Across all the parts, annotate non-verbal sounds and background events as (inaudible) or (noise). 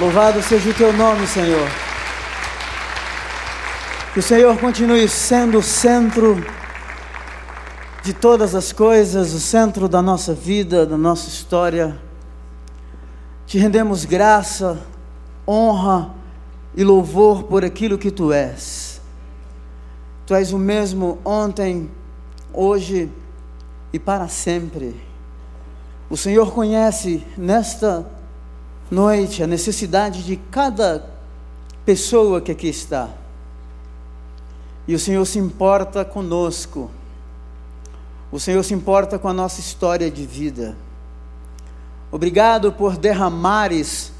Louvado seja o teu nome, Senhor. Que o Senhor continue sendo o centro de todas as coisas, o centro da nossa vida, da nossa história. Te rendemos graça, honra e louvor por aquilo que tu és. Tu és o mesmo ontem, hoje e para sempre. O Senhor conhece nesta noite a necessidade de cada pessoa que aqui está. E o Senhor se importa conosco. O Senhor se importa com a nossa história de vida. Obrigado por derramares,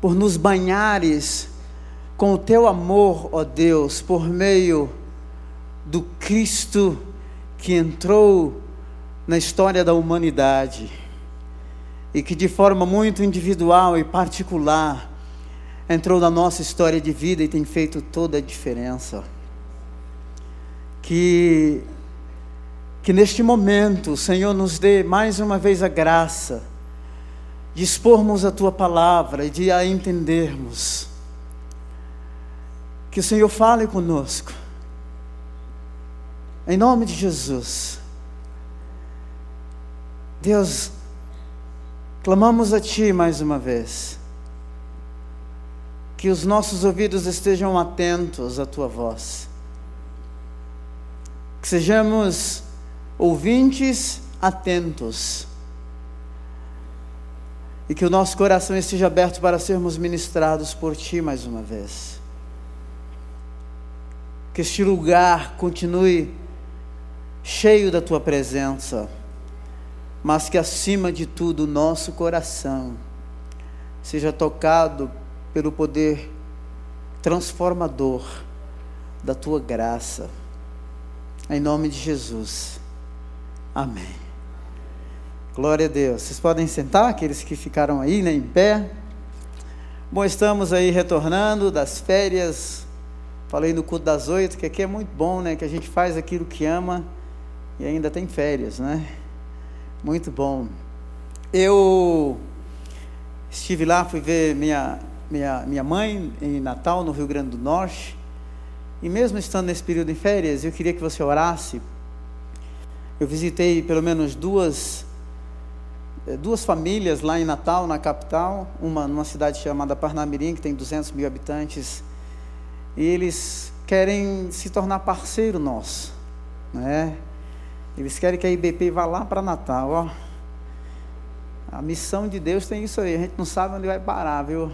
por nos banhares com o teu amor, ó Deus, por meio do Cristo que entrou na história da humanidade e que de forma muito individual e particular entrou na nossa história de vida e tem feito toda a diferença. Que que neste momento o Senhor nos dê mais uma vez a graça de expormos a tua palavra e de a entendermos. Que o Senhor fale conosco. Em nome de Jesus. Deus, Clamamos a Ti mais uma vez. Que os nossos ouvidos estejam atentos à Tua voz. Que sejamos ouvintes atentos. E que o nosso coração esteja aberto para sermos ministrados por Ti mais uma vez. Que este lugar continue cheio da Tua presença mas que acima de tudo o nosso coração seja tocado pelo poder transformador da tua graça. Em nome de Jesus. Amém. Glória a Deus. Vocês podem sentar, aqueles que ficaram aí, né, em pé. Bom, estamos aí retornando das férias. Falei no culto das oito, que aqui é muito bom, né? Que a gente faz aquilo que ama e ainda tem férias, né? Muito bom. Eu estive lá, fui ver minha, minha, minha mãe em Natal, no Rio Grande do Norte. E mesmo estando nesse período em férias, eu queria que você orasse. Eu visitei pelo menos duas, eh, duas famílias lá em Natal, na capital. Uma numa cidade chamada Parnamirim, que tem 200 mil habitantes. E eles querem se tornar parceiro nosso. Né? Eles querem que a IBP vá lá para Natal, ó. A missão de Deus tem isso aí, a gente não sabe onde vai parar, viu?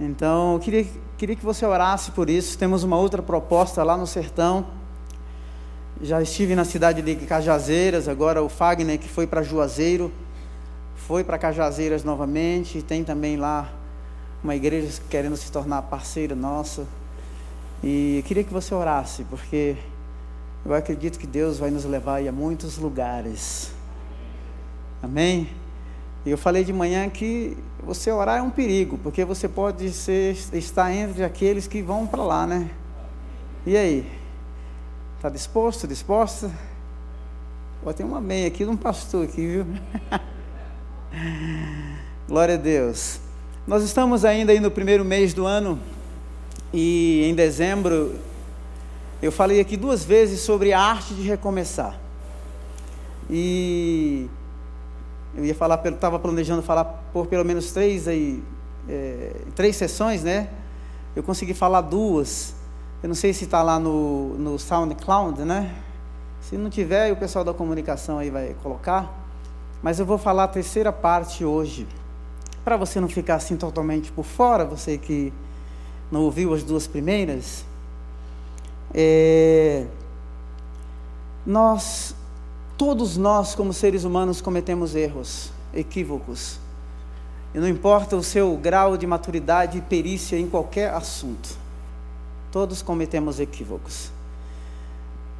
Então, eu queria, queria que você orasse por isso. Temos uma outra proposta lá no sertão. Já estive na cidade de Cajazeiras, agora o Fagner, que foi para Juazeiro, foi para Cajazeiras novamente. Tem também lá uma igreja querendo se tornar parceira nossa. E queria que você orasse, porque eu acredito que Deus vai nos levar a muitos lugares. Amém? Eu falei de manhã que você orar é um perigo, porque você pode ser, estar entre aqueles que vão para lá, né? E aí? Está disposto, disposta? Pode ter uma meia aqui de um pastor aqui, viu? (laughs) Glória a Deus. Nós estamos ainda aí no primeiro mês do ano e em dezembro eu falei aqui duas vezes sobre a arte de recomeçar. E eu ia falar, estava planejando falar por pelo menos três aí, é, três sessões, né? Eu consegui falar duas. Eu não sei se está lá no, no SoundCloud, né? Se não tiver, o pessoal da comunicação aí vai colocar. Mas eu vou falar a terceira parte hoje. Para você não ficar assim totalmente por fora, você que não ouviu as duas primeiras. É, nós, todos nós, como seres humanos, cometemos erros, equívocos. E não importa o seu grau de maturidade e perícia em qualquer assunto, todos cometemos equívocos.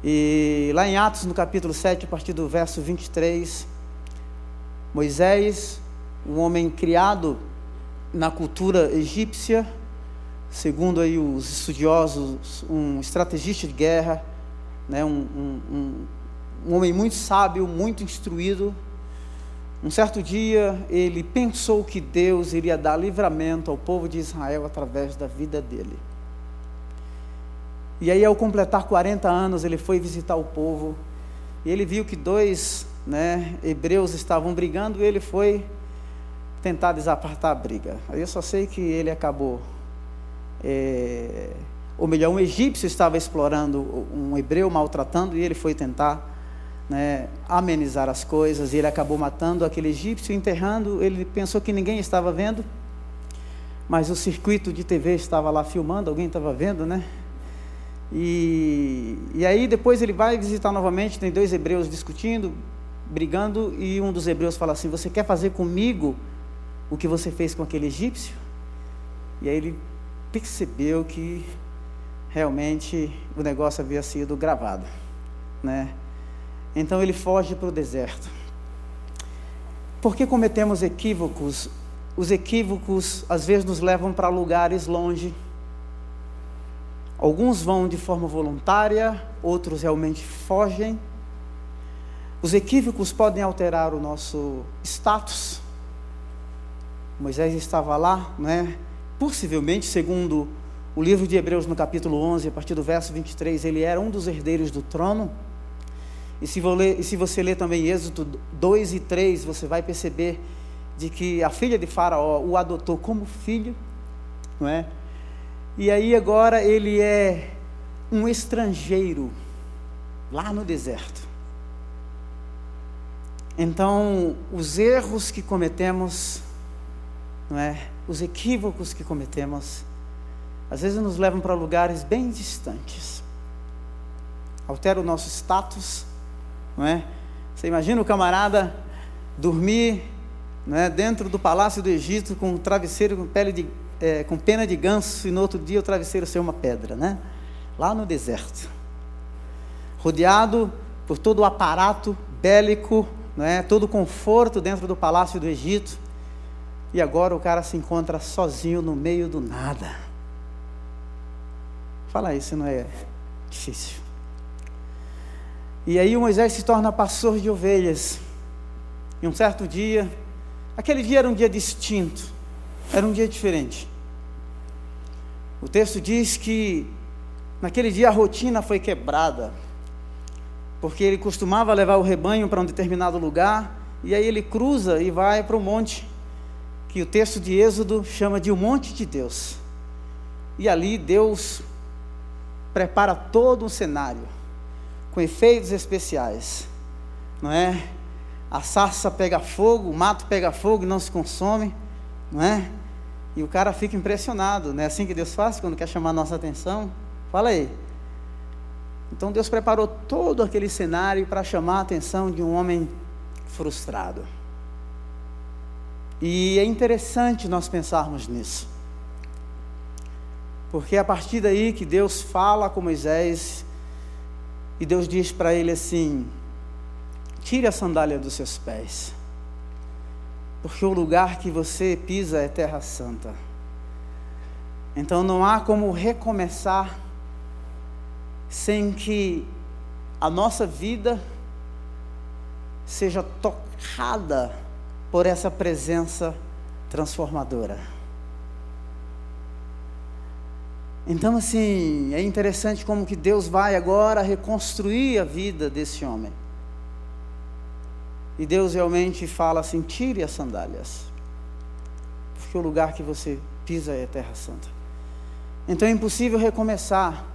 E lá em Atos, no capítulo 7, a partir do verso 23, Moisés, um homem criado na cultura egípcia, segundo aí os estudiosos, um estrategista de guerra, né, um, um, um, homem muito sábio, muito instruído, Um certo dia, ele pensou que Deus iria dar livramento ao povo de Israel através da vida dele. E aí, ao completar 40 anos, ele foi visitar o povo e ele viu que dois né, hebreus estavam brigando e ele foi tentar desapartar a briga. Aí eu só sei que ele acabou. É, ou melhor, um egípcio estava explorando um hebreu, maltratando, e ele foi tentar né, amenizar as coisas, e ele acabou matando aquele egípcio, enterrando. Ele pensou que ninguém estava vendo, mas o circuito de TV estava lá filmando, alguém estava vendo, né? E, e aí depois ele vai visitar novamente, tem dois hebreus discutindo, brigando, e um dos hebreus fala assim: Você quer fazer comigo o que você fez com aquele egípcio? E aí ele percebeu que realmente o negócio havia sido gravado, né? Então ele foge para o deserto. Por que cometemos equívocos? Os equívocos às vezes nos levam para lugares longe. Alguns vão de forma voluntária, outros realmente fogem. Os equívocos podem alterar o nosso status. Moisés estava lá, né? Possivelmente, segundo o livro de Hebreus, no capítulo 11, a partir do verso 23, ele era um dos herdeiros do trono. E se, ler, e se você ler também Êxodo 2 e 3, você vai perceber de que a filha de Faraó o adotou como filho, não é? E aí agora ele é um estrangeiro lá no deserto. Então, os erros que cometemos, não é? Os equívocos que cometemos, às vezes nos levam para lugares bem distantes. Altera o nosso status, não é? Você imagina o camarada dormir não é, dentro do palácio do Egito com um travesseiro com pele de é, com pena de ganso e no outro dia o travesseiro ser uma pedra, né? Lá no deserto, rodeado por todo o aparato bélico, né? Todo o conforto dentro do palácio do Egito, e agora o cara se encontra sozinho no meio do nada. Fala isso, não é difícil. E aí Moisés se torna pastor de ovelhas. E um certo dia, aquele dia era um dia distinto, era um dia diferente. O texto diz que naquele dia a rotina foi quebrada, porque ele costumava levar o rebanho para um determinado lugar, e aí ele cruza e vai para o monte, que o texto de Êxodo chama de o monte de Deus. E ali Deus prepara todo um cenário, com efeitos especiais, não é? A sarça pega fogo, o mato pega fogo e não se consome, não é? E o cara fica impressionado, não é assim que Deus faz quando quer chamar a nossa atenção? Fala aí. Então Deus preparou todo aquele cenário para chamar a atenção de um homem frustrado. E é interessante nós pensarmos nisso. Porque é a partir daí que Deus fala com Moisés e Deus diz para ele assim: tire a sandália dos seus pés porque o lugar que você pisa é terra santa. Então não há como recomeçar sem que a nossa vida seja tocada por essa presença transformadora. Então assim, é interessante como que Deus vai agora reconstruir a vida desse homem. E Deus realmente fala assim: tire as sandálias, porque o lugar que você pisa é terra santa. Então é impossível recomeçar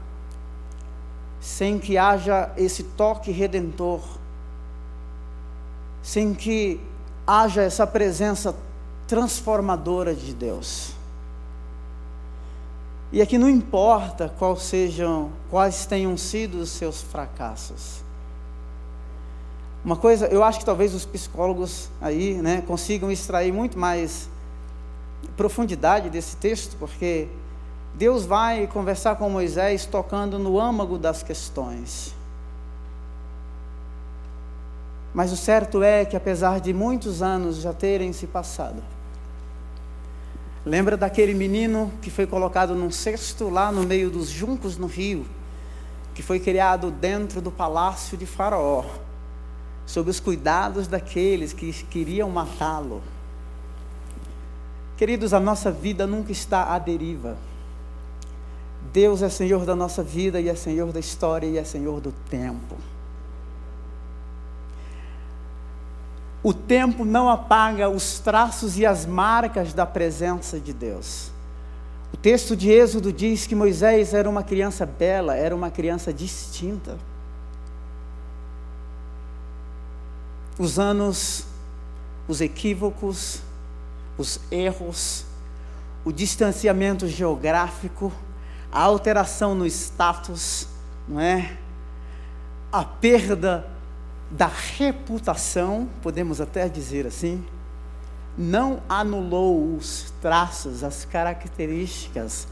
sem que haja esse toque redentor, sem que haja essa presença transformadora de Deus. E aqui não importa quais sejam, quais tenham sido os seus fracassos. Uma coisa, eu acho que talvez os psicólogos aí, né, consigam extrair muito mais profundidade desse texto, porque Deus vai conversar com Moisés tocando no âmago das questões. Mas o certo é que, apesar de muitos anos já terem se passado, lembra daquele menino que foi colocado num cesto lá no meio dos juncos no rio, que foi criado dentro do palácio de Faraó sob os cuidados daqueles que queriam matá-lo. Queridos, a nossa vida nunca está à deriva. Deus é Senhor da nossa vida e é Senhor da história e é Senhor do tempo. O tempo não apaga os traços e as marcas da presença de Deus. O texto de Êxodo diz que Moisés era uma criança bela, era uma criança distinta. Os anos, os equívocos, os erros, o distanciamento geográfico, a alteração no status, não é? A perda da reputação, podemos até dizer assim, não anulou os traços, as características,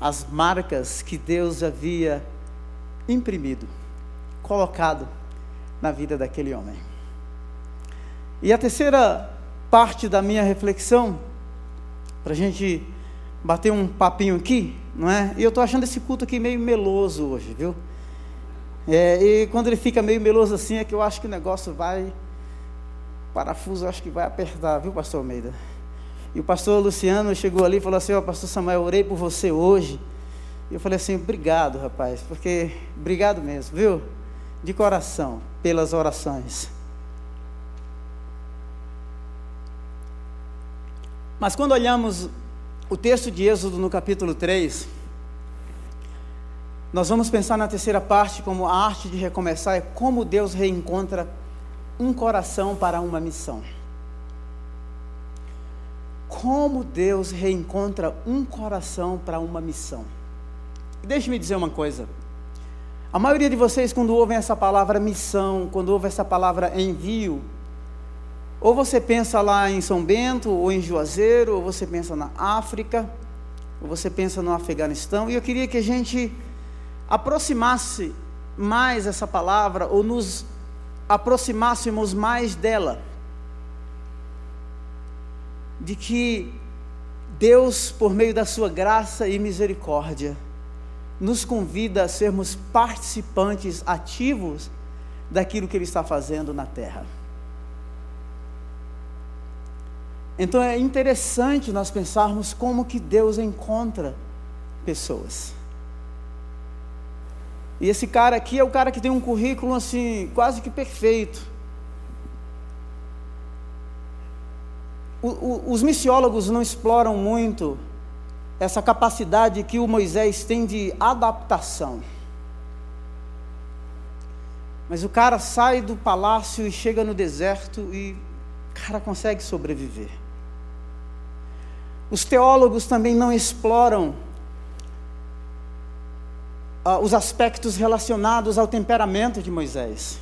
as marcas que Deus havia imprimido, colocado na vida daquele homem. E a terceira parte da minha reflexão, para a gente bater um papinho aqui, não é? E eu estou achando esse culto aqui meio meloso hoje, viu? É, e quando ele fica meio meloso assim, é que eu acho que o negócio vai. O parafuso eu acho que vai apertar, viu, pastor Almeida? E o pastor Luciano chegou ali e falou assim: Ó, oh, pastor Samuel, orei por você hoje. E eu falei assim: obrigado, rapaz, porque. Obrigado mesmo, viu? De coração, pelas orações. Mas quando olhamos o texto de Êxodo no capítulo 3, nós vamos pensar na terceira parte como a arte de recomeçar é como Deus reencontra um coração para uma missão. Como Deus reencontra um coração para uma missão. Deixe-me dizer uma coisa. A maioria de vocês, quando ouvem essa palavra missão, quando ouvem essa palavra envio, ou você pensa lá em São Bento, ou em Juazeiro, ou você pensa na África, ou você pensa no Afeganistão, e eu queria que a gente aproximasse mais essa palavra ou nos aproximássemos mais dela. De que Deus, por meio da sua graça e misericórdia, nos convida a sermos participantes ativos daquilo que Ele está fazendo na terra. Então é interessante nós pensarmos como que Deus encontra pessoas. E esse cara aqui é o cara que tem um currículo assim, quase que perfeito. O, o, os missiólogos não exploram muito essa capacidade que o Moisés tem de adaptação. Mas o cara sai do palácio e chega no deserto e o cara consegue sobreviver. Os teólogos também não exploram uh, os aspectos relacionados ao temperamento de Moisés.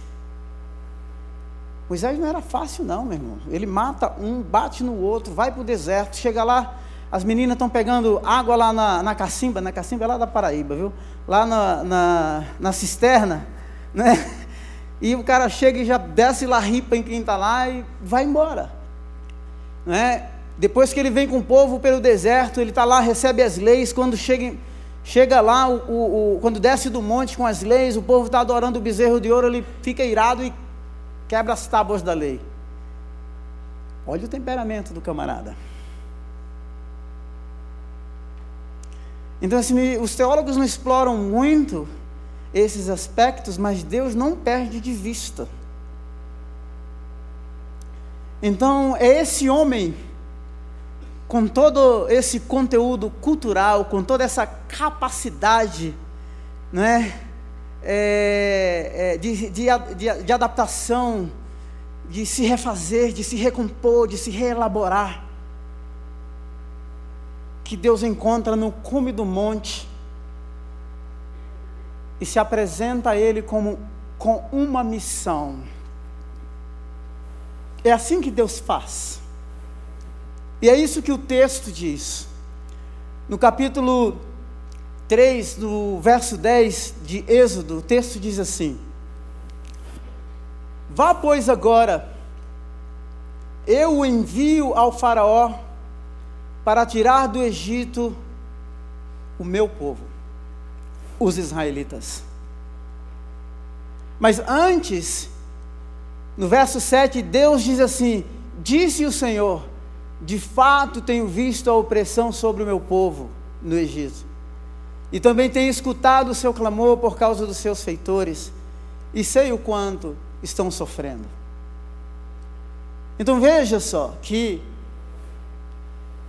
Moisés não era fácil, não, meu irmão. Ele mata um, bate no outro, vai para o deserto, chega lá, as meninas estão pegando água lá na, na cacimba, na cacimba é lá da Paraíba, viu? Lá na, na, na cisterna, (laughs) né? E o cara chega e já desce lá, ripa em quem está lá e vai embora. Né? Depois que ele vem com o povo pelo deserto, ele está lá, recebe as leis. Quando chega, Chega lá, o, o, o, quando desce do monte com as leis, o povo está adorando o bezerro de ouro, ele fica irado e quebra as tábuas da lei. Olha o temperamento do camarada. Então, assim, os teólogos não exploram muito esses aspectos, mas Deus não perde de vista. Então, é esse homem com todo esse conteúdo cultural, com toda essa capacidade né, é, é, de, de, de, de adaptação, de se refazer, de se recompor, de se reelaborar, que Deus encontra no cume do monte e se apresenta a Ele como com uma missão. É assim que Deus faz. E é isso que o texto diz. No capítulo 3, no verso 10 de Êxodo, o texto diz assim: Vá, pois, agora, eu o envio ao Faraó para tirar do Egito o meu povo, os israelitas. Mas antes No verso 7, Deus diz assim: Disse o Senhor: De fato tenho visto a opressão sobre o meu povo no Egito, e também tenho escutado o seu clamor por causa dos seus feitores, e sei o quanto estão sofrendo. Então veja só que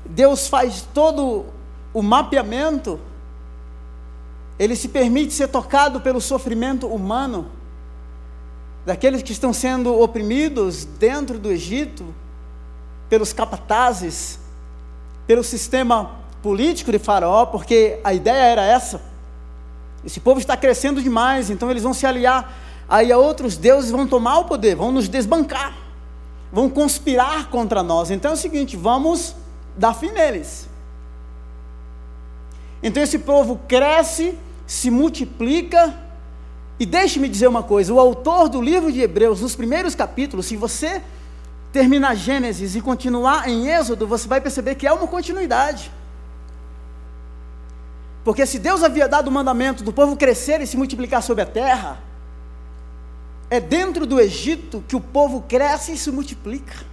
Deus faz todo o mapeamento, ele se permite ser tocado pelo sofrimento humano, daqueles que estão sendo oprimidos dentro do Egito, pelos capatazes, pelo sistema político de Faraó, porque a ideia era essa. Esse povo está crescendo demais, então eles vão se aliar aí a outros deuses, vão tomar o poder, vão nos desbancar, vão conspirar contra nós. Então é o seguinte: vamos dar fim neles. Então esse povo cresce, se multiplica, e deixe-me dizer uma coisa: o autor do livro de Hebreus, nos primeiros capítulos, se você terminar Gênesis e continuar em Êxodo, você vai perceber que é uma continuidade. Porque se Deus havia dado o mandamento do povo crescer e se multiplicar sobre a terra, é dentro do Egito que o povo cresce e se multiplica.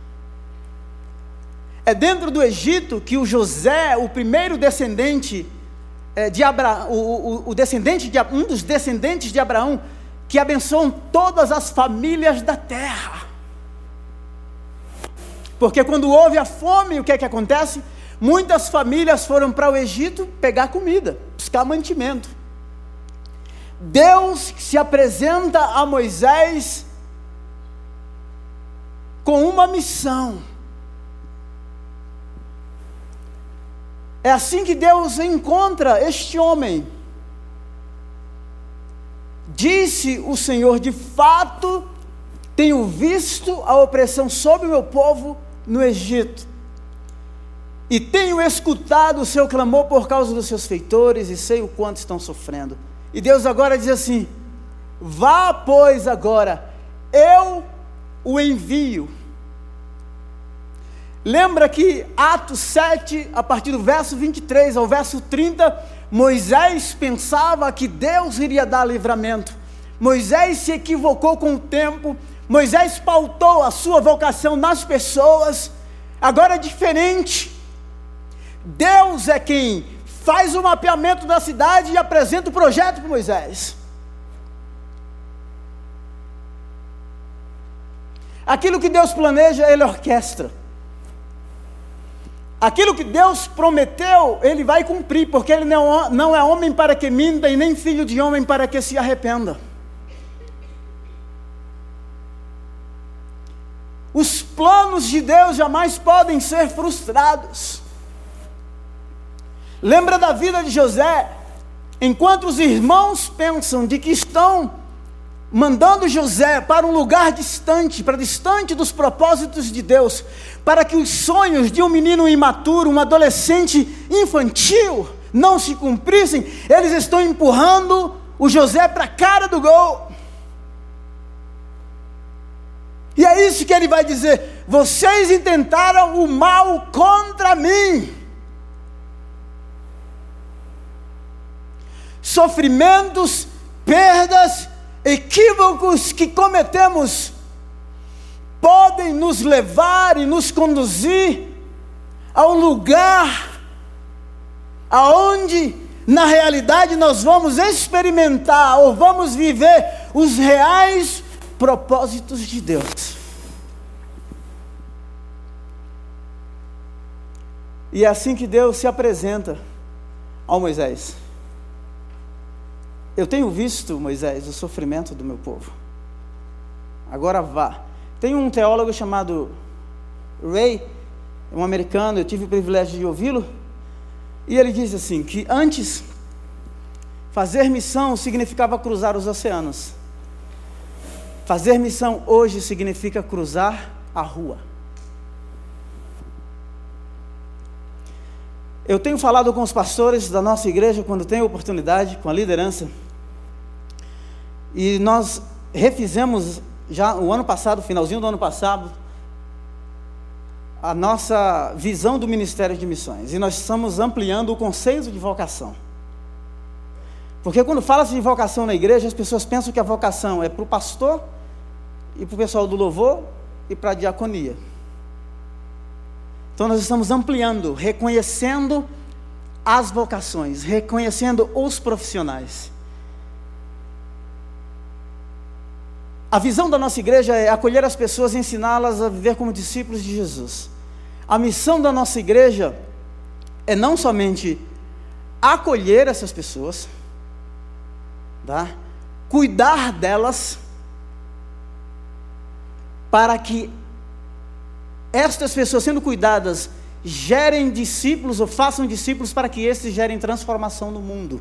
É dentro do Egito que o José, o primeiro descendente é, de Abraão, o, descendente de, um dos descendentes de Abraão, que abençoam todas as famílias da terra. Porque quando houve a fome, o que é que acontece? Muitas famílias foram para o Egito pegar comida, buscar mantimento. Deus se apresenta a Moisés com uma missão. É assim que Deus encontra este homem. Disse o Senhor: de fato, tenho visto a opressão sobre o meu povo no Egito, e tenho escutado o seu clamor por causa dos seus feitores, e sei o quanto estão sofrendo. E Deus agora diz assim: vá, pois, agora, eu o envio Lembra que Atos 7, a partir do verso 23 ao verso 30, Moisés pensava que Deus iria dar livramento. Moisés se equivocou com o tempo, Moisés pautou a sua vocação nas pessoas. Agora é diferente. Deus é quem faz o mapeamento da cidade e apresenta o projeto para Moisés. Aquilo que Deus planeja, Ele orquestra. Aquilo que Deus prometeu, Ele vai cumprir, porque Ele não, não é homem para que minta e nem filho de homem para que se arrependa. Os planos de Deus jamais podem ser frustrados. Lembra da vida de José? Enquanto os irmãos pensam de que estão mandando José para um lugar distante, para distante dos propósitos de Deus, para que os sonhos de um menino imaturo, um adolescente infantil, não se cumprissem, eles estão empurrando o José para a cara do gol. E é isso que ele vai dizer: vocês intentaram o mal contra mim. Sofrimentos, perdas, equívocos que cometemos podem nos levar e nos conduzir ao lugar aonde na realidade nós vamos experimentar ou vamos viver os reais propósitos de Deus. E é assim que Deus se apresenta ao Moisés. Eu tenho visto, Moisés, o sofrimento do meu povo. Agora vá. Tem um teólogo chamado Ray, um americano, eu tive o privilégio de ouvi-lo, e ele diz assim: que antes fazer missão significava cruzar os oceanos. Fazer missão hoje significa cruzar a rua. Eu tenho falado com os pastores da nossa igreja quando tenho oportunidade, com a liderança, e nós refizemos já o ano passado, finalzinho do ano passado, a nossa visão do Ministério de Missões. E nós estamos ampliando o conceito de vocação. Porque quando fala-se de vocação na igreja, as pessoas pensam que a vocação é para o pastor e para o pessoal do louvor e para a diaconia. Então nós estamos ampliando, reconhecendo as vocações, reconhecendo os profissionais. A visão da nossa igreja é acolher as pessoas e ensiná-las a viver como discípulos de Jesus. A missão da nossa igreja é não somente acolher essas pessoas, tá? cuidar delas, para que estas pessoas sendo cuidadas gerem discípulos ou façam discípulos para que estes gerem transformação no mundo.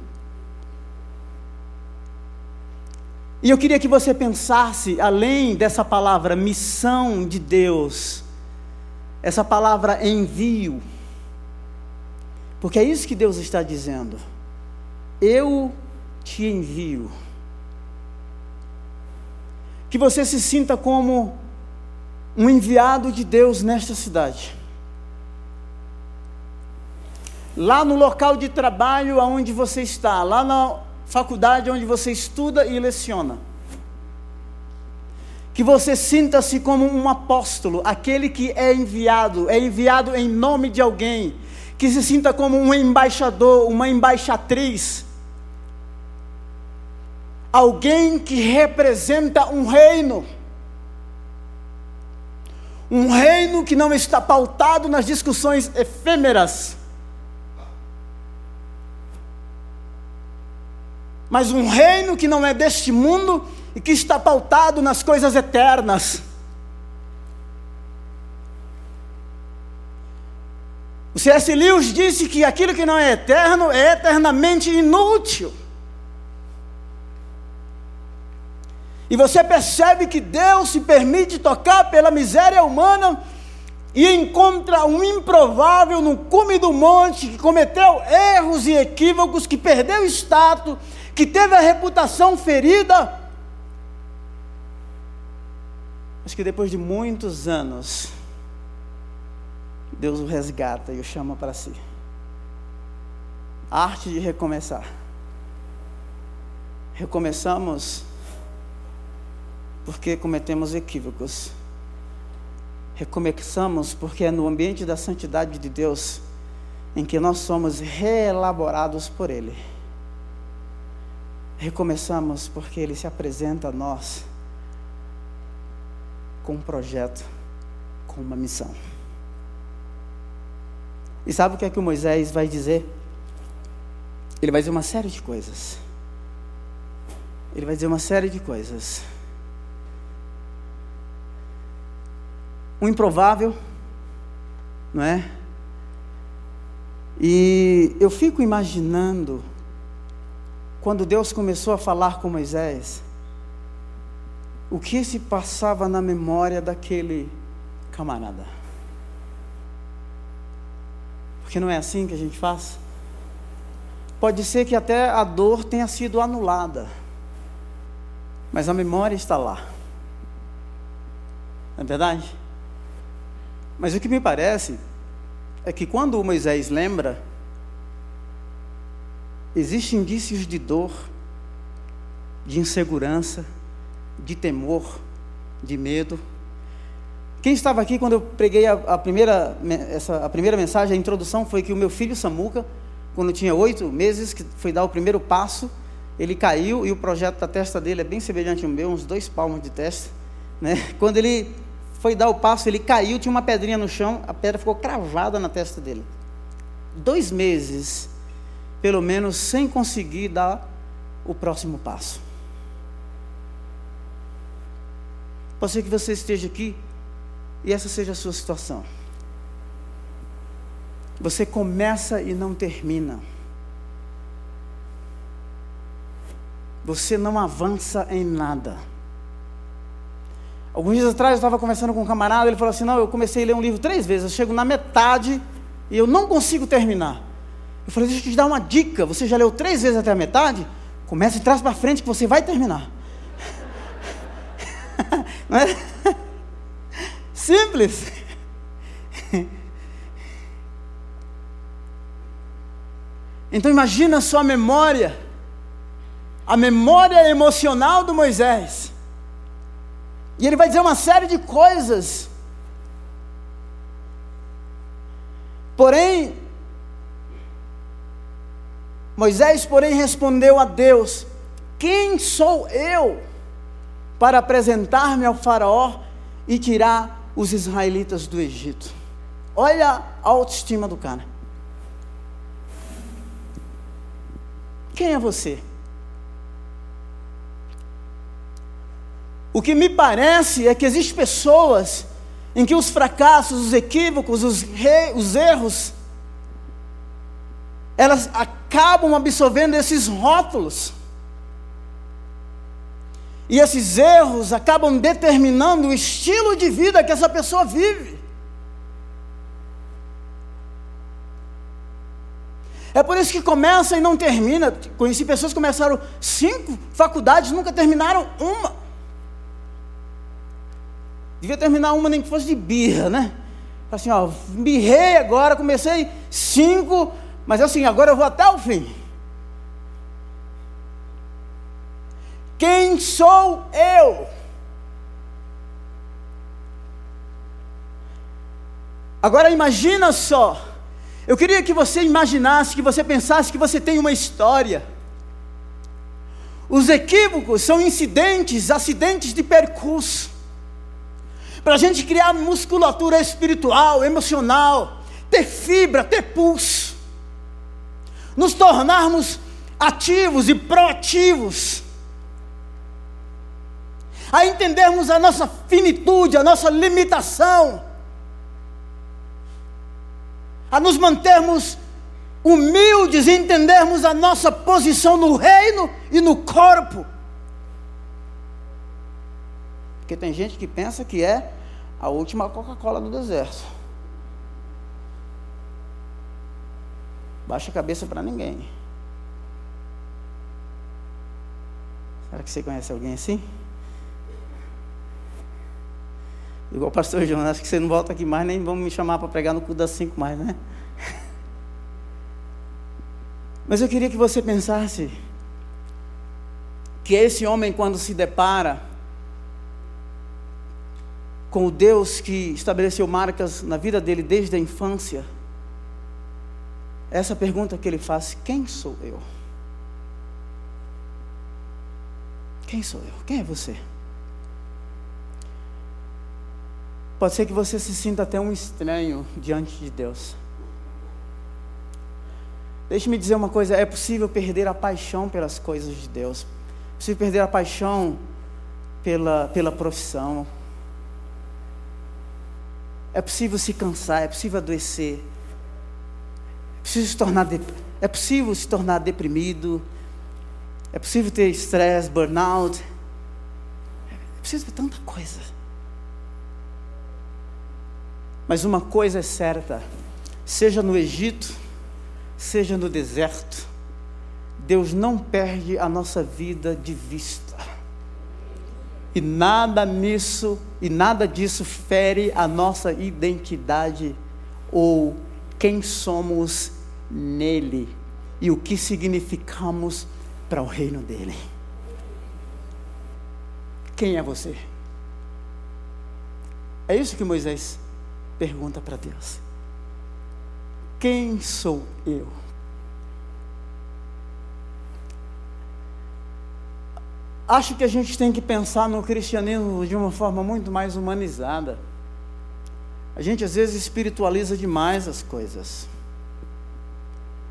E eu queria que você pensasse, além dessa palavra missão de Deus, essa palavra envio, porque é isso que Deus está dizendo. Eu te envio. Que você se sinta como um enviado de Deus nesta cidade. Lá no local de trabalho aonde você está, lá na faculdade onde você estuda e leciona. Que você sinta-se como um apóstolo, aquele que é enviado, é enviado em nome de alguém, que se sinta como um embaixador, uma embaixatriz, alguém que representa um reino, um reino que não está pautado nas discussões efêmeras, mas um reino que não é deste mundo e que está pautado nas coisas eternas. O C.S. Lewis disse que aquilo que não é eterno é eternamente inútil. E você percebe que Deus se permite tocar pela miséria humana e encontra um improvável no cume do monte que cometeu erros e equívocos, que perdeu status, que teve a reputação ferida, mas que depois de muitos anos, Deus o resgata e o chama para si. A arte de recomeçar. Recomeçamos porque cometemos equívocos. Recomeçamos porque é no ambiente da santidade de Deus em que nós somos reelaborados por Ele. Recomeçamos porque Ele se apresenta a nós com um projeto, com uma missão. E sabe o que é que o Moisés vai dizer? Ele vai dizer uma série de coisas. Ele vai dizer uma série de coisas. Um improvável, não é? E eu fico imaginando quando Deus começou a falar com Moisés, o que se passava na memória daquele camarada. Porque não é assim que a gente faz? Pode ser que até a dor tenha sido anulada, mas a memória está lá. Não é verdade? Mas o que me parece é que quando Moisés lembra, Existem indícios de dor, de insegurança, de temor, de medo. Quem estava aqui quando eu preguei a, a, primeira, essa, a primeira mensagem, a introdução, foi que o meu filho Samuca, quando tinha oito meses, que foi dar o primeiro passo, ele caiu e o projeto da testa dele é bem semelhante ao meu, uns dois palmos de testa. Né? Quando ele foi dar o passo, ele caiu, tinha uma pedrinha no chão, a pedra ficou cravada na testa dele. Dois meses pelo menos sem conseguir dar o próximo passo. Pode ser que você esteja aqui e essa seja a sua situação. Você começa e não termina. Você não avança em nada. Alguns dias atrás eu estava conversando com um camarada, ele falou assim: Não, eu comecei a ler um livro três vezes, eu chego na metade e eu não consigo terminar. Eu falei, deixa eu te dar uma dica. Você já leu três vezes até a metade? Comece de trás para frente que você vai terminar. (laughs) Não é? Simples. Então imagina a sua memória, a memória emocional do Moisés. E ele vai dizer uma série de coisas. Porém, Moisés, porém, respondeu a Deus: Quem sou eu para apresentar-me ao Faraó e tirar os israelitas do Egito? Olha a autoestima do cara. Quem é você? O que me parece é que existem pessoas em que os fracassos, os equívocos, os, os erros, elas acabam absorvendo esses rótulos. E esses erros acabam determinando o estilo de vida que essa pessoa vive. É por isso que começa e não termina. Conheci pessoas que começaram cinco faculdades, nunca terminaram uma. Devia terminar uma nem que fosse de birra, né? Assim, ó, birrei agora, comecei cinco, mas assim, agora eu vou até o fim. Quem sou eu? Agora imagina só. Eu queria que você imaginasse, que você pensasse que você tem uma história. Os equívocos são incidentes, acidentes de percurso para a gente criar musculatura espiritual, emocional, ter fibra, ter pulso, nos tornarmos ativos e proativos, a entendermos a nossa finitude, a nossa limitação, a nos mantermos humildes e entendermos a nossa posição no reino e no corpo. Porque tem gente que pensa que é a última Coca-Cola do deserto. Baixa a cabeça para ninguém. Será que você conhece alguém assim? Igual o pastor João, acho que você não volta aqui mais, nem vão me chamar para pregar no cu das cinco mais, né? (laughs) Mas eu queria que você pensasse que esse homem, quando se depara com o Deus que estabeleceu marcas na vida dele desde a infância, essa pergunta que ele faz: quem sou eu? Quem sou eu? Quem é você? Pode ser que você se sinta até um estranho diante de Deus. Deixe-me dizer uma coisa: é possível perder a paixão pelas coisas de Deus, é possível perder a paixão pela, pela profissão, é possível se cansar, é possível adoecer. É possível se tornar, de... é possível se tornar deprimido. É possível ter estresse, burnout. É possível ter tanta coisa. Mas uma coisa é certa: seja no Egito, seja no deserto, Deus não perde a nossa vida de vista. E nada nisso, e nada disso fere a nossa identidade ou quem somos nele e o que significamos para o reino dele. Quem é você? É isso que Moisés pergunta para Deus. Quem sou eu? Acho que a gente tem que pensar no cristianismo de uma forma muito mais humanizada. A gente às vezes espiritualiza demais as coisas.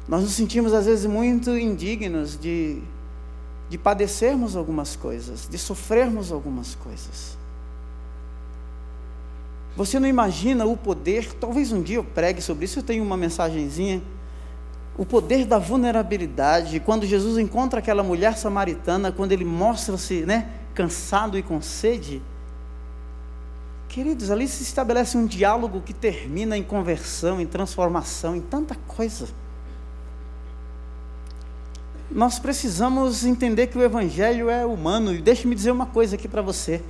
Nós nos sentimos às vezes muito indignos de, de padecermos algumas coisas, de sofrermos algumas coisas. Você não imagina o poder, talvez um dia eu pregue sobre isso, eu tenho uma mensagenzinha o poder da vulnerabilidade, quando Jesus encontra aquela mulher samaritana, quando ele mostra-se né, cansado e com sede. Queridos, ali se estabelece um diálogo que termina em conversão, em transformação, em tanta coisa. Nós precisamos entender que o Evangelho é humano, e deixe-me dizer uma coisa aqui para você.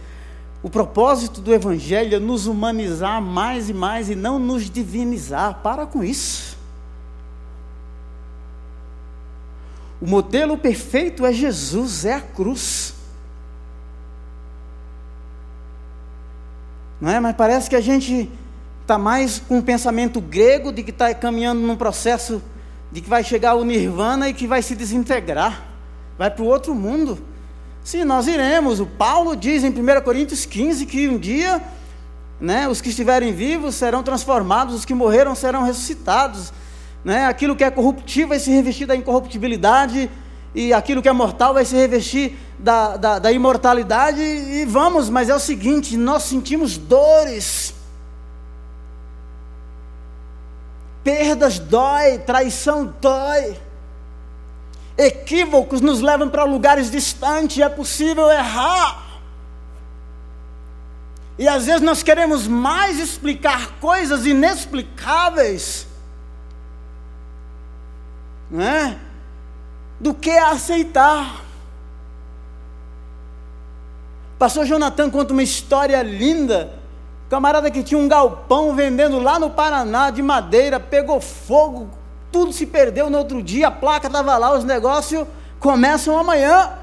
O propósito do Evangelho é nos humanizar mais e mais e não nos divinizar. Para com isso. O modelo perfeito é Jesus, é a cruz. Não é? Mas parece que a gente está mais com um pensamento grego de que está caminhando num processo de que vai chegar ao nirvana e que vai se desintegrar, vai para o outro mundo. Sim, nós iremos. O Paulo diz em 1 Coríntios 15 que um dia né, os que estiverem vivos serão transformados, os que morreram serão ressuscitados. Né? Aquilo que é corruptível vai se revestir da incorruptibilidade, e aquilo que é mortal vai se revestir da, da, da imortalidade. E vamos, mas é o seguinte: nós sentimos dores. Perdas dói, traição dói. Equívocos nos levam para lugares distantes, é possível errar. E às vezes nós queremos mais explicar coisas inexplicáveis, não é? Do que aceitar. Pastor Jonathan conta uma história linda. Camarada que tinha um galpão vendendo lá no Paraná de madeira, pegou fogo, tudo se perdeu no outro dia, a placa estava lá, os negócios começam amanhã.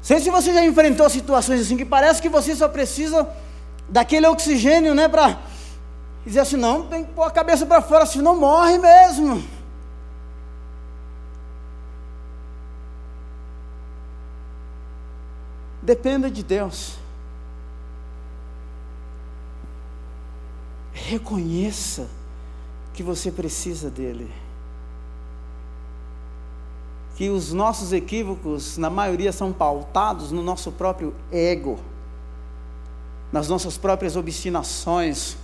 Sei se você já enfrentou situações assim que parece que você só precisa daquele oxigênio, né, para dizer assim, não, tem que pôr a cabeça para fora, senão morre mesmo. Dependa de Deus. Reconheça que você precisa dele que os nossos equívocos, na maioria, são pautados no nosso próprio ego, nas nossas próprias obstinações,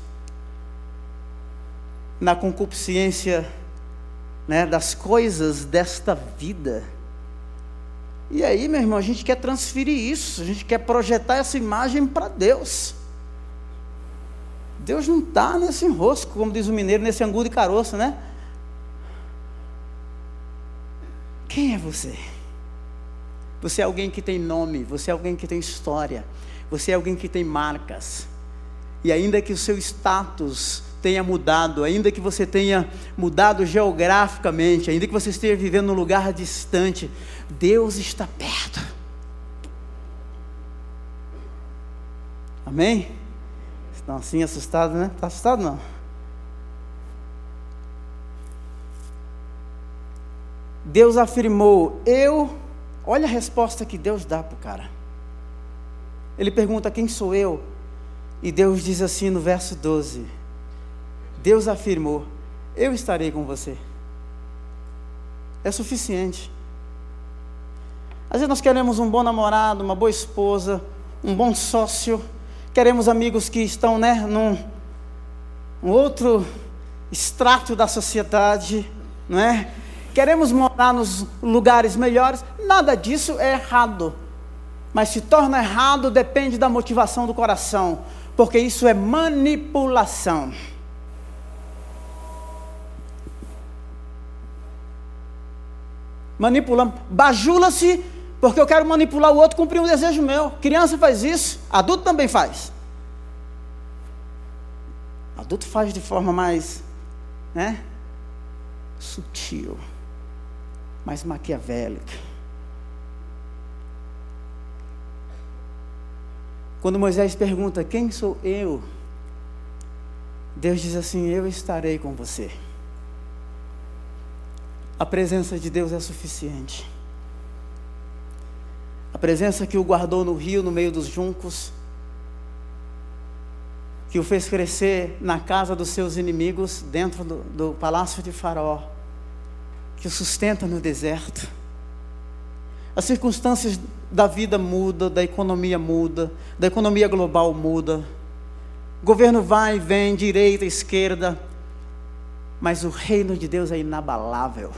na concupiscência né, das coisas desta vida. E aí, meu irmão, a gente quer transferir isso, a gente quer projetar essa imagem para Deus. Deus não está nesse enrosco, como diz o mineiro, nesse angu de caroço, né? Quem é você? Você é alguém que tem nome, você é alguém que tem história, você é alguém que tem marcas. E ainda que o seu status tenha mudado, ainda que você tenha mudado geograficamente, ainda que você esteja vivendo num lugar distante, Deus está perto. Amém? Estão assim assustados, né? Está assustado não? Deus afirmou: Eu. Olha a resposta que Deus dá para o cara. Ele pergunta: Quem sou eu? E Deus diz assim no verso 12: Deus afirmou: Eu estarei com você. É suficiente. Às vezes nós queremos um bom namorado, uma boa esposa, um bom sócio, queremos amigos que estão né, num um outro extrato da sociedade, não é? queremos morar nos lugares melhores, nada disso é errado. Mas se torna errado depende da motivação do coração, porque isso é manipulação. Manipulamos, bajula-se porque eu quero manipular o outro, cumprir um desejo meu. Criança faz isso, adulto também faz. Adulto faz de forma mais, né, sutil mais maquiavélica. Quando Moisés pergunta: Quem sou eu? Deus diz assim: Eu estarei com você. A presença de Deus é suficiente. A presença que o guardou no rio, no meio dos juncos, que o fez crescer na casa dos seus inimigos, dentro do, do palácio de Faraó que o sustenta no deserto. As circunstâncias da vida mudam, da economia muda, da economia global muda. O governo vai e vem, direita, esquerda, mas o reino de Deus é inabalável.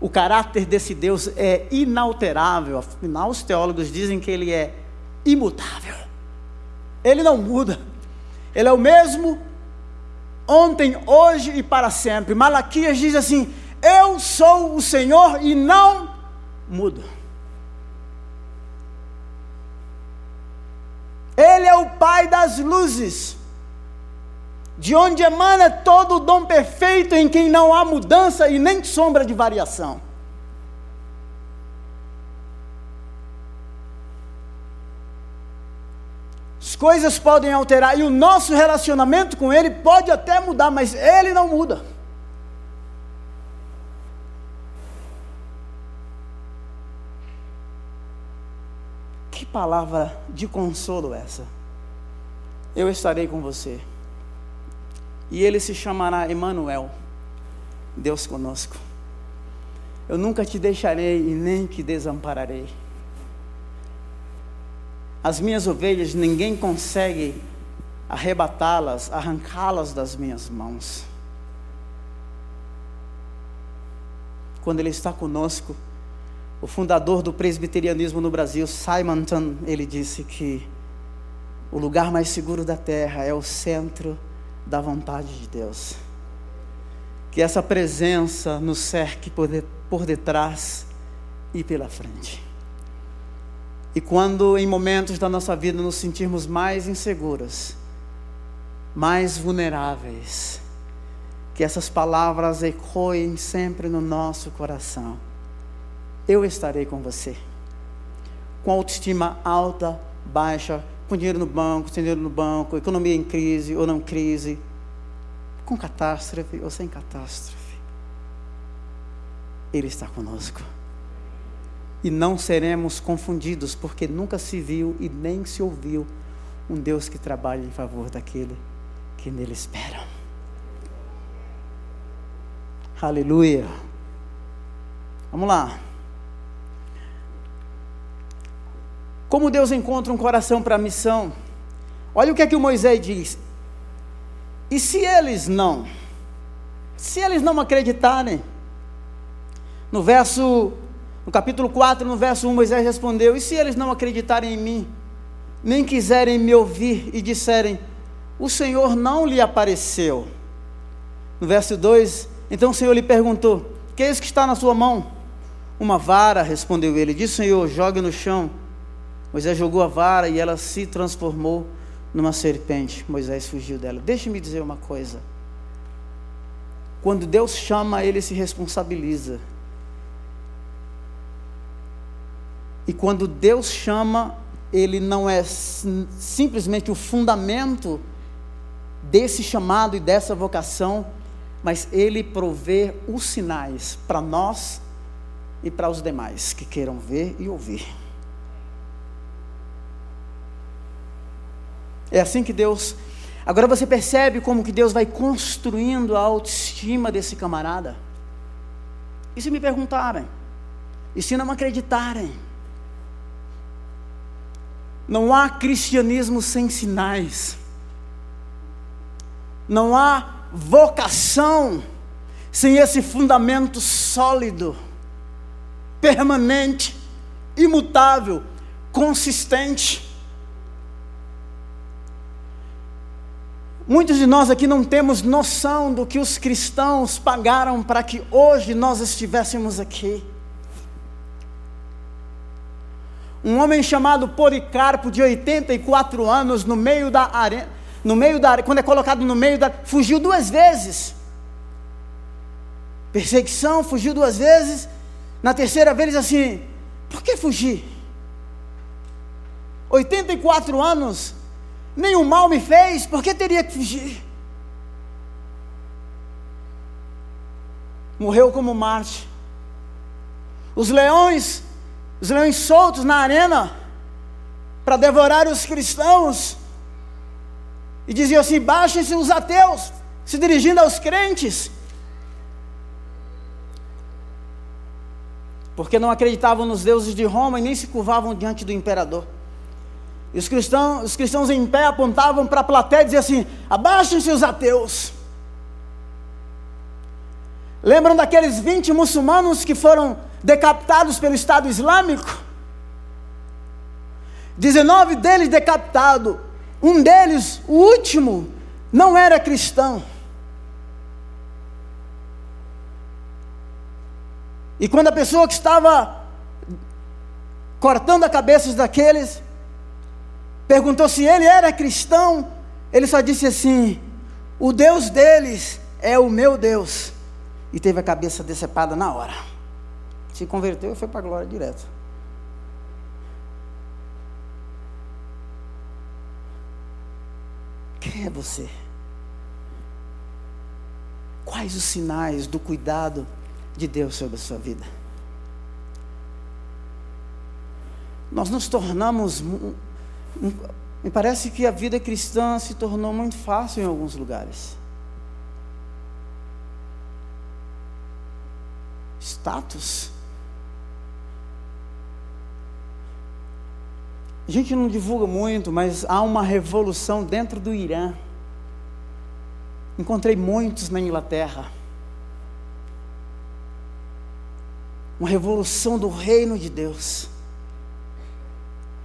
O caráter desse Deus é inalterável, afinal, os teólogos dizem que ele é imutável. Ele não muda, ele é o mesmo ontem, hoje e para sempre. Malaquias diz assim: Eu sou o Senhor e não mudo. Ele é o Pai das luzes, de onde emana todo o dom perfeito em quem não há mudança e nem sombra de variação. As coisas podem alterar e o nosso relacionamento com Ele pode até mudar, mas Ele não muda. Que palavra de consolo essa? Eu estarei com você. E ele se chamará Emanuel, Deus conosco. Eu nunca te deixarei e nem te desampararei. As minhas ovelhas, ninguém consegue arrebatá-las, arrancá-las das minhas mãos. Quando Ele está conosco, o fundador do presbiterianismo no Brasil, Simonton, ele disse que o lugar mais seguro da terra é o centro da vontade de Deus. Que essa presença nos cerque por, de, por detrás e pela frente. E quando em momentos da nossa vida nos sentirmos mais inseguros, mais vulneráveis, que essas palavras ecoem sempre no nosso coração. Eu estarei com você. Com autoestima alta, baixa, com dinheiro no banco, sem dinheiro no banco, economia em crise ou não crise, com catástrofe ou sem catástrofe. Ele está conosco e não seremos confundidos, porque nunca se viu e nem se ouviu um Deus que trabalha em favor daquele que nele espera. Aleluia. Vamos lá. Como Deus encontra um coração para a missão? Olha o que é que o Moisés diz. E se eles não? Se eles não acreditarem? No verso no capítulo 4, no verso 1, Moisés respondeu: E se eles não acreditarem em mim, nem quiserem me ouvir e disserem: O Senhor não lhe apareceu? No verso 2, então o Senhor lhe perguntou: Que é isso que está na sua mão? Uma vara, respondeu ele. O Senhor: Jogue no chão. Moisés jogou a vara e ela se transformou numa serpente. Moisés fugiu dela. Deixe-me dizer uma coisa. Quando Deus chama, ele se responsabiliza. E quando Deus chama, Ele não é simplesmente o fundamento desse chamado e dessa vocação, mas Ele provê os sinais para nós e para os demais que queiram ver e ouvir. É assim que Deus. Agora você percebe como que Deus vai construindo a autoestima desse camarada? E se me perguntarem? E se não acreditarem? Não há cristianismo sem sinais. Não há vocação sem esse fundamento sólido, permanente, imutável, consistente. Muitos de nós aqui não temos noção do que os cristãos pagaram para que hoje nós estivéssemos aqui. Um homem chamado Policarpo, de 84 anos, no meio da arena, no meio da quando é colocado no meio da. fugiu duas vezes. Perseguição, fugiu duas vezes. Na terceira vez, assim: por que fugir? 84 anos, nenhum mal me fez, por que teria que fugir? Morreu como Marte. Os leões os leões soltos na arena para devorar os cristãos. E diziam assim: baixem-se os ateus, se dirigindo aos crentes. Porque não acreditavam nos deuses de Roma e nem se curvavam diante do imperador. E os cristãos, os cristãos em pé apontavam para a plateia e diziam assim: abaixem-se os ateus. Lembram daqueles 20 muçulmanos que foram decapitados pelo Estado Islâmico. 19 deles decapitados. Um deles, o último, não era cristão. E quando a pessoa que estava cortando a cabeça daqueles perguntou se ele era cristão, ele só disse assim: O Deus deles é o meu Deus. E teve a cabeça decepada na hora se converteu e foi para a glória direto. Quem é você? Quais os sinais do cuidado de Deus sobre a sua vida? Nós nos tornamos. Me parece que a vida cristã se tornou muito fácil em alguns lugares. Status. A gente não divulga muito, mas há uma revolução dentro do Irã. Encontrei muitos na Inglaterra. Uma revolução do reino de Deus.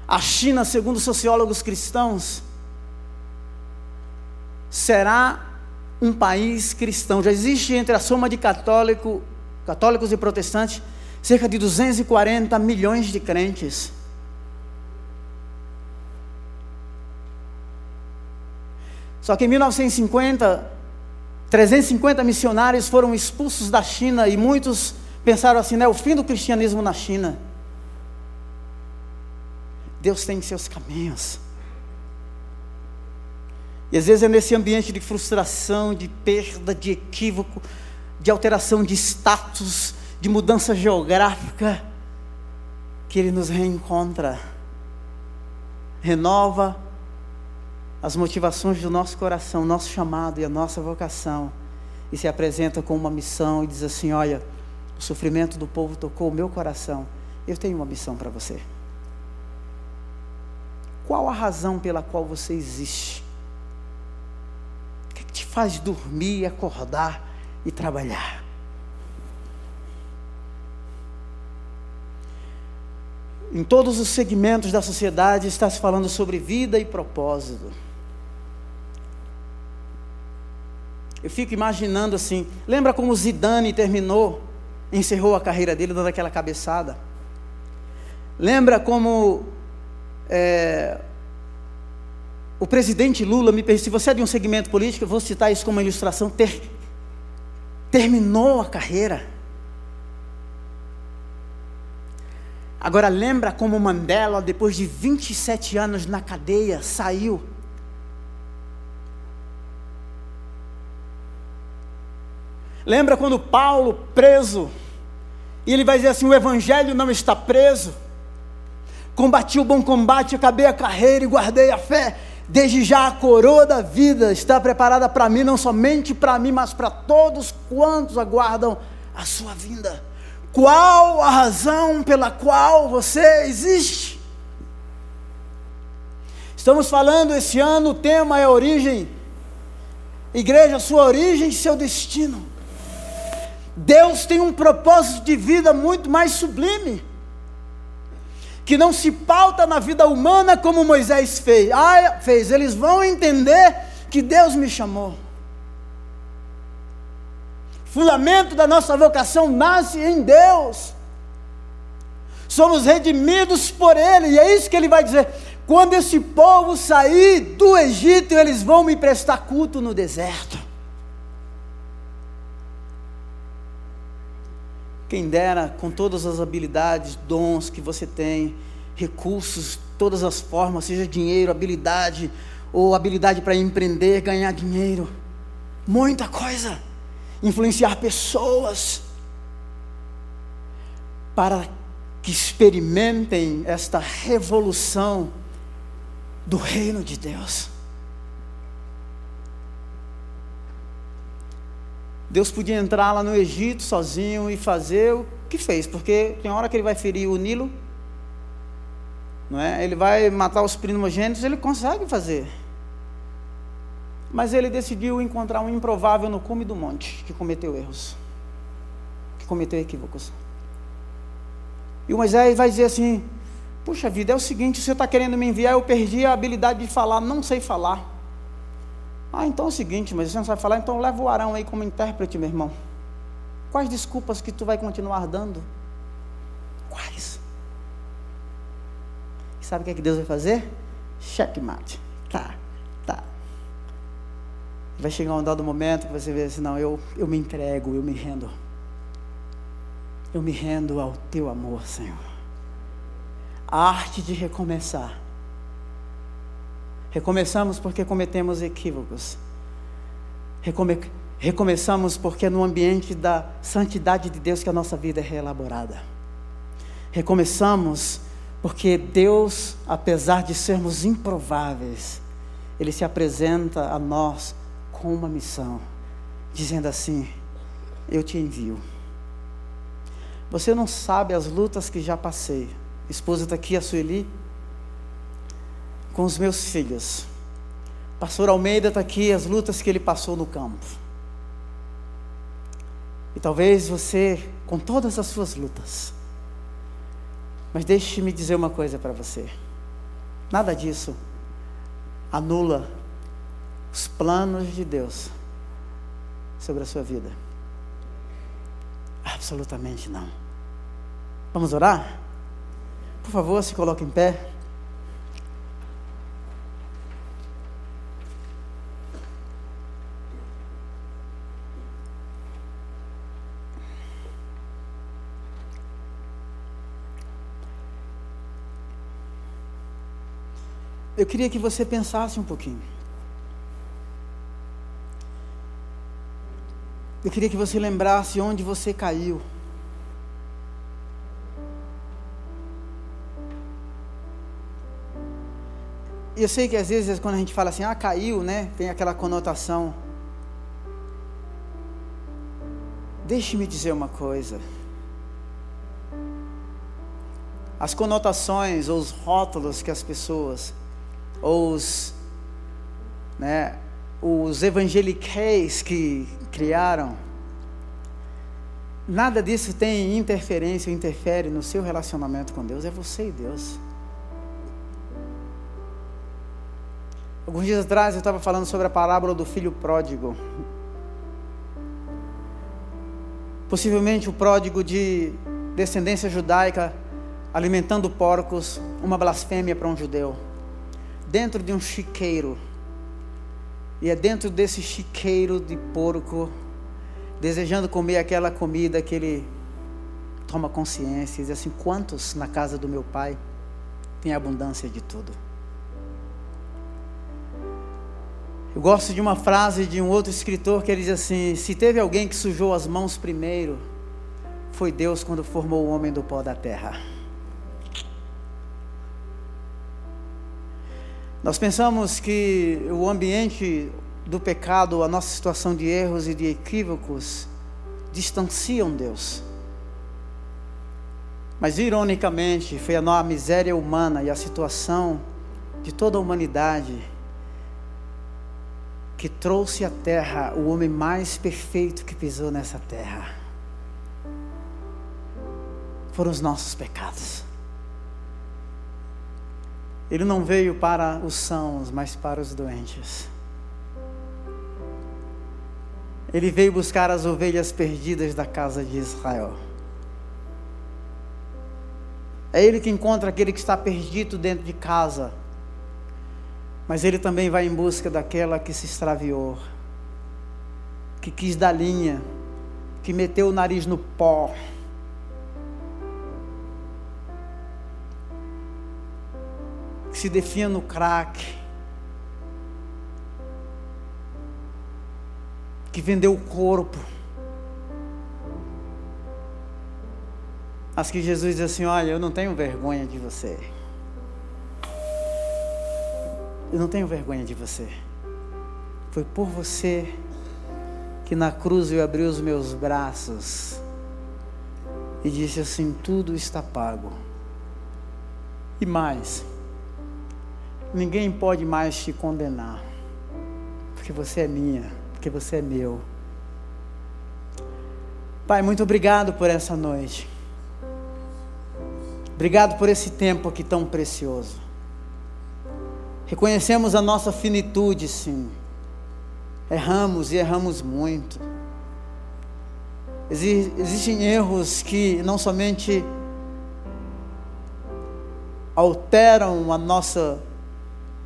A China, segundo sociólogos cristãos, será um país cristão. Já existe entre a soma de católico, católicos e protestantes cerca de 240 milhões de crentes. Só que em 1950, 350 missionários foram expulsos da China e muitos pensaram assim, né, o fim do cristianismo na China. Deus tem seus caminhos. E às vezes é nesse ambiente de frustração, de perda, de equívoco, de alteração de status, de mudança geográfica, que Ele nos reencontra, renova as motivações do nosso coração, nosso chamado e a nossa vocação, e se apresenta com uma missão e diz assim: Olha, o sofrimento do povo tocou o meu coração, eu tenho uma missão para você. Qual a razão pela qual você existe? O que, é que te faz dormir, acordar e trabalhar? Em todos os segmentos da sociedade está se falando sobre vida e propósito. Eu fico imaginando assim, lembra como Zidane terminou, encerrou a carreira dele dando aquela cabeçada? Lembra como é, o presidente Lula, me se você é de um segmento político, eu vou citar isso como uma ilustração, ter, terminou a carreira. Agora lembra como Mandela, depois de 27 anos na cadeia, saiu Lembra quando Paulo, preso, e ele vai dizer assim: o evangelho não está preso. Combati o bom combate, acabei a carreira e guardei a fé. Desde já a coroa da vida está preparada para mim, não somente para mim, mas para todos quantos aguardam a sua vinda. Qual a razão pela qual você existe? Estamos falando esse ano, o tema é origem. Igreja, sua origem e seu destino. Deus tem um propósito de vida muito mais sublime, que não se pauta na vida humana como Moisés fez. Ah, fez. Eles vão entender que Deus me chamou. Fundamento da nossa vocação nasce em Deus. Somos redimidos por Ele, e é isso que Ele vai dizer. Quando esse povo sair do Egito, eles vão me prestar culto no deserto. Quem dera, com todas as habilidades, dons que você tem, recursos, todas as formas, seja dinheiro, habilidade, ou habilidade para empreender, ganhar dinheiro, muita coisa, influenciar pessoas, para que experimentem esta revolução do reino de Deus. Deus podia entrar lá no Egito sozinho e fazer o que fez, porque tem hora que ele vai ferir o Nilo, não é? Ele vai matar os primogênitos, ele consegue fazer. Mas ele decidiu encontrar um improvável no cume do monte, que cometeu erros, que cometeu equívocos. E o Moisés vai dizer assim: Puxa vida, é o seguinte, o senhor está querendo me enviar, eu perdi a habilidade de falar, não sei falar. Ah, então é o seguinte, mas você não sabe falar, então leva o Arão aí como intérprete, meu irmão. Quais desculpas que tu vai continuar dando? Quais? E sabe o que, é que Deus vai fazer? Checkmate. Tá, tá. Vai chegar um dado momento que você vê assim, não, eu, eu me entrego, eu me rendo. Eu me rendo ao teu amor, Senhor. A arte de recomeçar Recomeçamos porque cometemos equívocos. Recome recomeçamos porque é no ambiente da santidade de Deus que a nossa vida é reelaborada. Recomeçamos porque Deus, apesar de sermos improváveis, Ele se apresenta a nós com uma missão, dizendo assim: Eu te envio. Você não sabe as lutas que já passei. Esposa está aqui, a Sueli, com os meus filhos. Pastor Almeida está aqui, as lutas que ele passou no campo. E talvez você, com todas as suas lutas, mas deixe-me dizer uma coisa para você: nada disso anula os planos de Deus sobre a sua vida. Absolutamente não. Vamos orar? Por favor, se coloque em pé. Eu queria que você pensasse um pouquinho. Eu queria que você lembrasse onde você caiu. Eu sei que às vezes quando a gente fala assim, ah, caiu, né? Tem aquela conotação. Deixe-me dizer uma coisa. As conotações ou os rótulos que as pessoas os, né, os evangeliqueis que criaram, nada disso tem interferência ou interfere no seu relacionamento com Deus, é você e Deus. Alguns dias atrás eu estava falando sobre a parábola do filho pródigo. Possivelmente o pródigo de descendência judaica alimentando porcos, uma blasfêmia para um judeu dentro de um chiqueiro. E é dentro desse chiqueiro de porco, desejando comer aquela comida que ele toma consciência e diz assim: quantos na casa do meu pai tem abundância de tudo? Eu gosto de uma frase de um outro escritor que ele diz assim: se teve alguém que sujou as mãos primeiro, foi Deus quando formou o homem do pó da terra. Nós pensamos que o ambiente do pecado, a nossa situação de erros e de equívocos, distanciam Deus. Mas, ironicamente, foi a miséria humana e a situação de toda a humanidade que trouxe à terra o homem mais perfeito que pisou nessa terra. Foram os nossos pecados. Ele não veio para os sãos, mas para os doentes. Ele veio buscar as ovelhas perdidas da casa de Israel. É Ele que encontra aquele que está perdido dentro de casa. Mas Ele também vai em busca daquela que se extraviou, que quis dar linha, que meteu o nariz no pó se definha no crack, que vendeu o corpo. Mas que Jesus diz assim: Olha, eu não tenho vergonha de você. Eu não tenho vergonha de você. Foi por você que na cruz eu abri os meus braços e disse assim: Tudo está pago. E mais, ninguém pode mais te condenar, porque você é minha, porque você é meu. Pai, muito obrigado por essa noite. Obrigado por esse tempo aqui tão precioso. Reconhecemos a nossa finitude, sim. Erramos e erramos muito. Existem erros que não somente alteram a nossa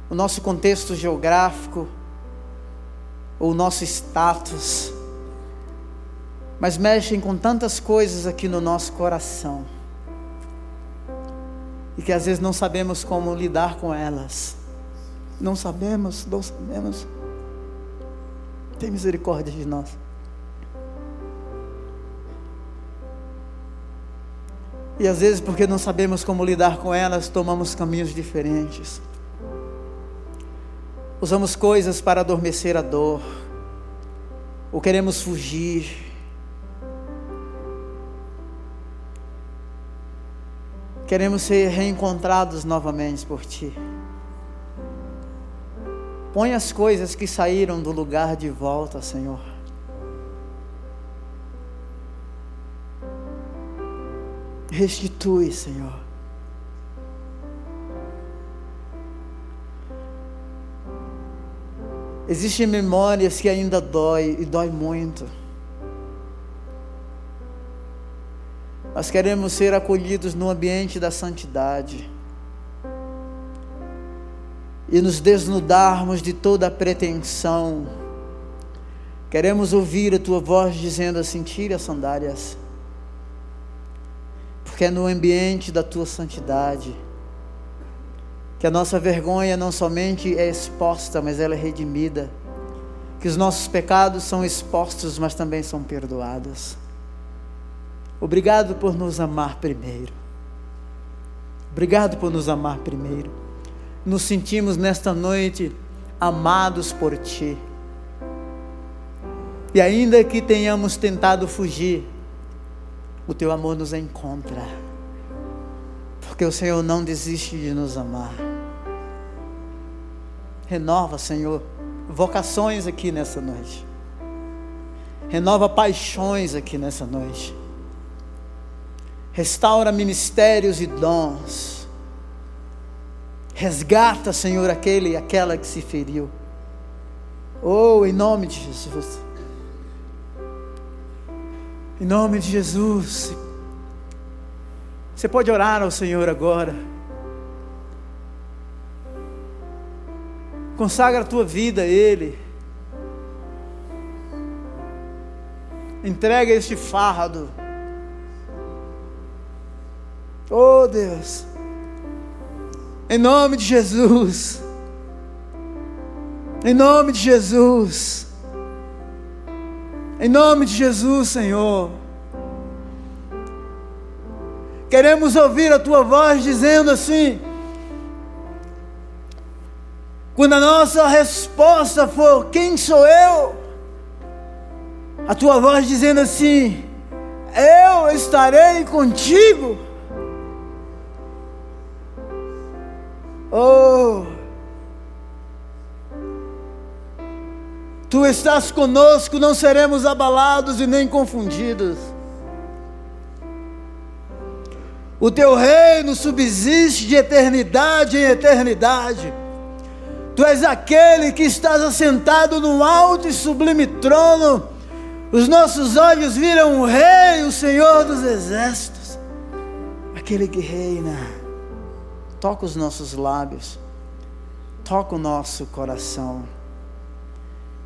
o nosso contexto geográfico, ou o nosso status, mas mexem com tantas coisas aqui no nosso coração, e que às vezes não sabemos como lidar com elas. Não sabemos, não sabemos. Tem misericórdia de nós. E às vezes, porque não sabemos como lidar com elas, tomamos caminhos diferentes. Usamos coisas para adormecer a dor, ou queremos fugir. Queremos ser reencontrados novamente por Ti. Põe as coisas que saíram do lugar de volta, Senhor. Restitui, Senhor. Existem memórias que ainda dói e dói muito. Nós queremos ser acolhidos no ambiente da santidade e nos desnudarmos de toda pretensão. Queremos ouvir a tua voz dizendo assim: tire as sandálias, porque é no ambiente da tua santidade que a nossa vergonha não somente é exposta, mas ela é redimida, que os nossos pecados são expostos, mas também são perdoados. Obrigado por nos amar primeiro. Obrigado por nos amar primeiro nos sentimos nesta noite amados por Ti. E ainda que tenhamos tentado fugir, o Teu amor nos encontra, porque o Senhor não desiste de nos amar. Renova, Senhor, vocações aqui nessa noite. Renova paixões aqui nessa noite. Restaura ministérios e dons Resgata, Senhor, aquele e aquela que se feriu. Oh, em nome de Jesus. Em nome de Jesus. Você pode orar ao Senhor agora. Consagra a tua vida a Ele. Entrega este fardo. Oh Deus. Em nome de Jesus. Em nome de Jesus. Em nome de Jesus, Senhor. Queremos ouvir a tua voz dizendo assim: quando a nossa resposta for: Quem sou eu? A tua voz dizendo assim: Eu estarei contigo. Oh! Tu estás conosco, não seremos abalados e nem confundidos. O teu reino subsiste de eternidade em eternidade. Tu és aquele que estás assentado no alto e sublime trono. Os nossos olhos viram o Rei, o Senhor dos exércitos, aquele que reina toca os nossos lábios, toca o nosso coração.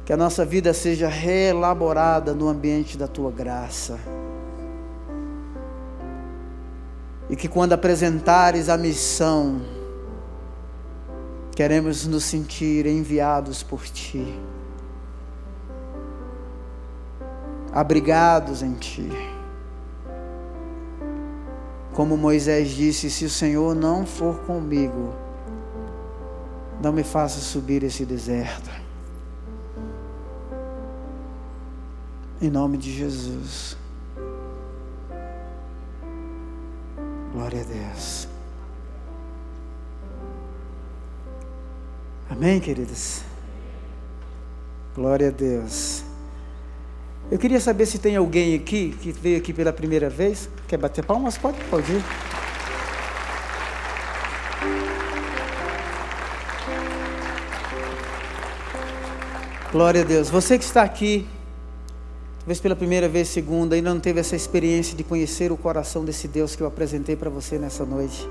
Que a nossa vida seja reelaborada no ambiente da tua graça. E que quando apresentares a missão, queremos nos sentir enviados por ti, abrigados em ti. Como Moisés disse: Se o Senhor não for comigo, não me faça subir esse deserto. Em nome de Jesus. Glória a Deus. Amém, queridas? Glória a Deus. Eu queria saber se tem alguém aqui que veio aqui pela primeira vez. Quer bater palmas? Pode, pode ir. Glória a Deus. Você que está aqui, talvez pela primeira vez, segunda, ainda não teve essa experiência de conhecer o coração desse Deus que eu apresentei para você nessa noite.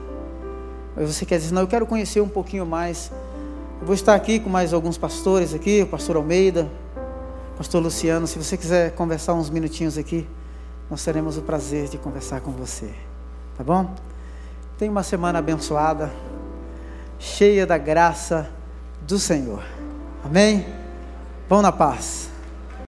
Mas você quer dizer, não, eu quero conhecer um pouquinho mais. Eu vou estar aqui com mais alguns pastores aqui, o pastor Almeida, Pastor Luciano, se você quiser conversar uns minutinhos aqui, nós teremos o prazer de conversar com você. Tá bom? Tenha uma semana abençoada, cheia da graça do Senhor. Amém? Vão na paz.